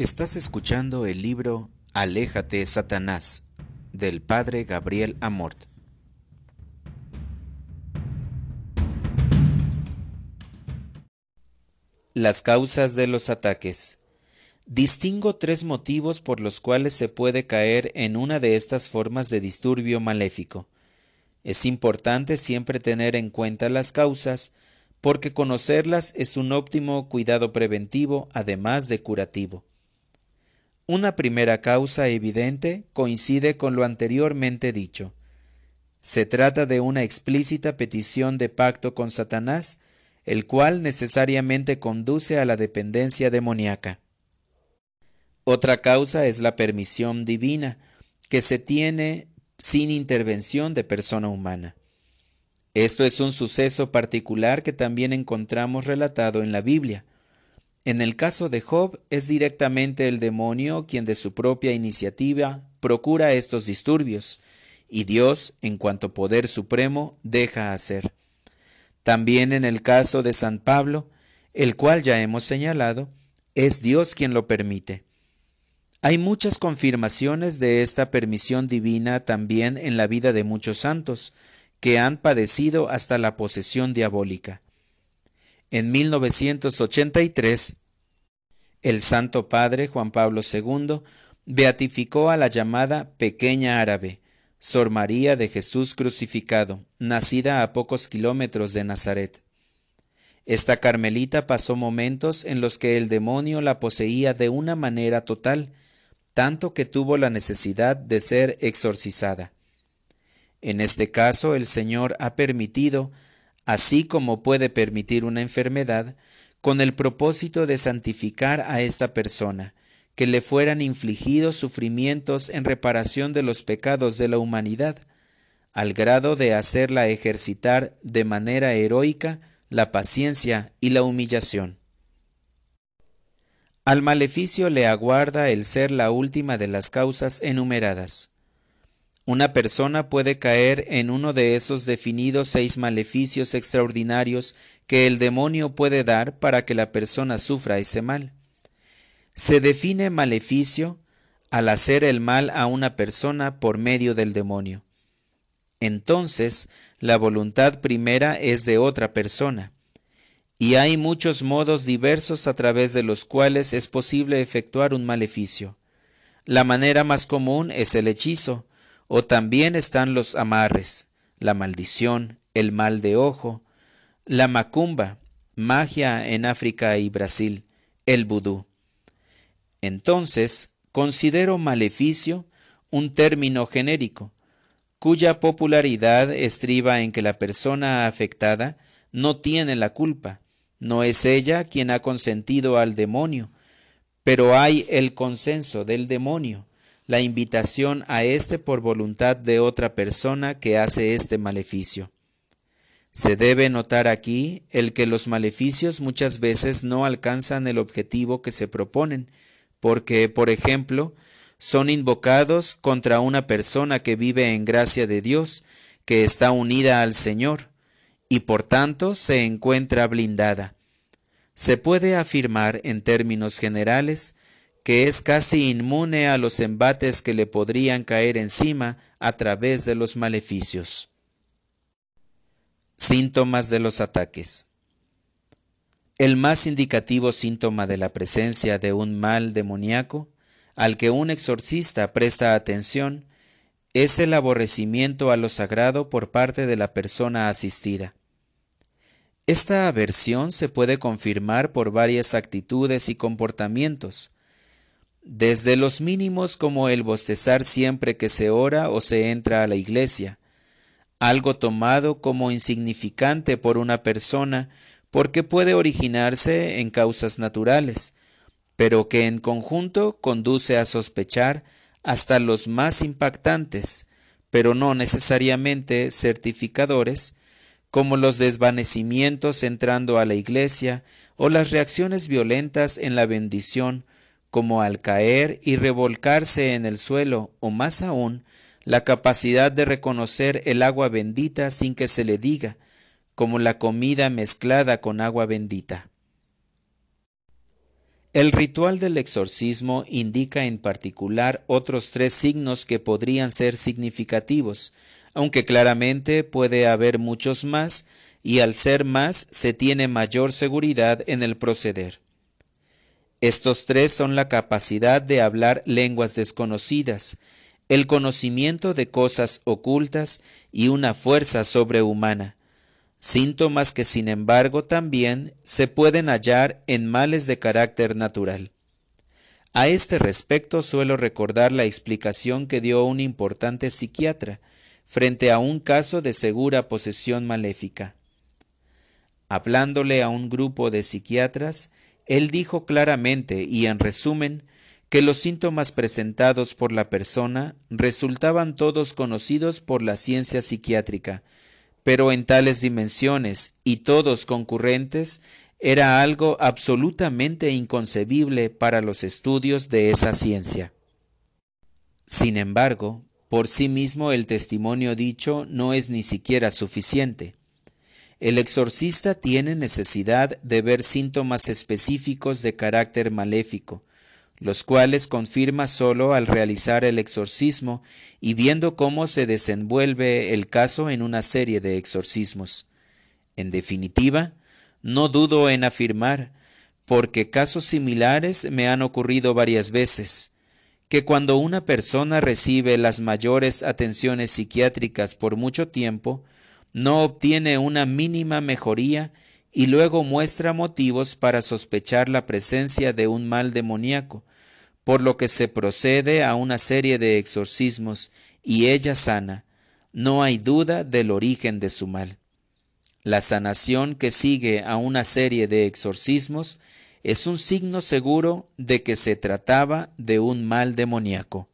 Estás escuchando el libro Aléjate, Satanás, del padre Gabriel Amort. Las causas de los ataques. Distingo tres motivos por los cuales se puede caer en una de estas formas de disturbio maléfico. Es importante siempre tener en cuenta las causas, porque conocerlas es un óptimo cuidado preventivo, además de curativo. Una primera causa evidente coincide con lo anteriormente dicho. Se trata de una explícita petición de pacto con Satanás, el cual necesariamente conduce a la dependencia demoníaca. Otra causa es la permisión divina, que se tiene sin intervención de persona humana. Esto es un suceso particular que también encontramos relatado en la Biblia. En el caso de Job es directamente el demonio quien de su propia iniciativa procura estos disturbios, y Dios, en cuanto poder supremo, deja hacer. También en el caso de San Pablo, el cual ya hemos señalado, es Dios quien lo permite. Hay muchas confirmaciones de esta permisión divina también en la vida de muchos santos, que han padecido hasta la posesión diabólica. En 1983, el Santo Padre Juan Pablo II beatificó a la llamada Pequeña Árabe, Sor María de Jesús crucificado, nacida a pocos kilómetros de Nazaret. Esta carmelita pasó momentos en los que el demonio la poseía de una manera total, tanto que tuvo la necesidad de ser exorcizada. En este caso el Señor ha permitido así como puede permitir una enfermedad, con el propósito de santificar a esta persona, que le fueran infligidos sufrimientos en reparación de los pecados de la humanidad, al grado de hacerla ejercitar de manera heroica la paciencia y la humillación. Al maleficio le aguarda el ser la última de las causas enumeradas. Una persona puede caer en uno de esos definidos seis maleficios extraordinarios que el demonio puede dar para que la persona sufra ese mal. Se define maleficio al hacer el mal a una persona por medio del demonio. Entonces, la voluntad primera es de otra persona, y hay muchos modos diversos a través de los cuales es posible efectuar un maleficio. La manera más común es el hechizo, o también están los amarres, la maldición, el mal de ojo, la macumba, magia en África y Brasil, el vudú. Entonces, considero maleficio un término genérico, cuya popularidad estriba en que la persona afectada no tiene la culpa, no es ella quien ha consentido al demonio, pero hay el consenso del demonio, la invitación a éste por voluntad de otra persona que hace este maleficio. Se debe notar aquí el que los maleficios muchas veces no alcanzan el objetivo que se proponen, porque, por ejemplo, son invocados contra una persona que vive en gracia de Dios, que está unida al Señor, y por tanto se encuentra blindada. Se puede afirmar en términos generales que es casi inmune a los embates que le podrían caer encima a través de los maleficios. Síntomas de los ataques. El más indicativo síntoma de la presencia de un mal demoníaco al que un exorcista presta atención es el aborrecimiento a lo sagrado por parte de la persona asistida. Esta aversión se puede confirmar por varias actitudes y comportamientos, desde los mínimos como el bostezar siempre que se ora o se entra a la iglesia, algo tomado como insignificante por una persona porque puede originarse en causas naturales, pero que en conjunto conduce a sospechar hasta los más impactantes, pero no necesariamente certificadores, como los desvanecimientos entrando a la iglesia o las reacciones violentas en la bendición como al caer y revolcarse en el suelo, o más aún, la capacidad de reconocer el agua bendita sin que se le diga, como la comida mezclada con agua bendita. El ritual del exorcismo indica en particular otros tres signos que podrían ser significativos, aunque claramente puede haber muchos más, y al ser más se tiene mayor seguridad en el proceder. Estos tres son la capacidad de hablar lenguas desconocidas, el conocimiento de cosas ocultas y una fuerza sobrehumana, síntomas que sin embargo también se pueden hallar en males de carácter natural. A este respecto suelo recordar la explicación que dio un importante psiquiatra frente a un caso de segura posesión maléfica. Hablándole a un grupo de psiquiatras, él dijo claramente y en resumen que los síntomas presentados por la persona resultaban todos conocidos por la ciencia psiquiátrica, pero en tales dimensiones y todos concurrentes era algo absolutamente inconcebible para los estudios de esa ciencia. Sin embargo, por sí mismo el testimonio dicho no es ni siquiera suficiente. El exorcista tiene necesidad de ver síntomas específicos de carácter maléfico, los cuales confirma sólo al realizar el exorcismo y viendo cómo se desenvuelve el caso en una serie de exorcismos. En definitiva, no dudo en afirmar, porque casos similares me han ocurrido varias veces, que cuando una persona recibe las mayores atenciones psiquiátricas por mucho tiempo, no obtiene una mínima mejoría y luego muestra motivos para sospechar la presencia de un mal demoníaco, por lo que se procede a una serie de exorcismos y ella sana. No hay duda del origen de su mal. La sanación que sigue a una serie de exorcismos es un signo seguro de que se trataba de un mal demoníaco.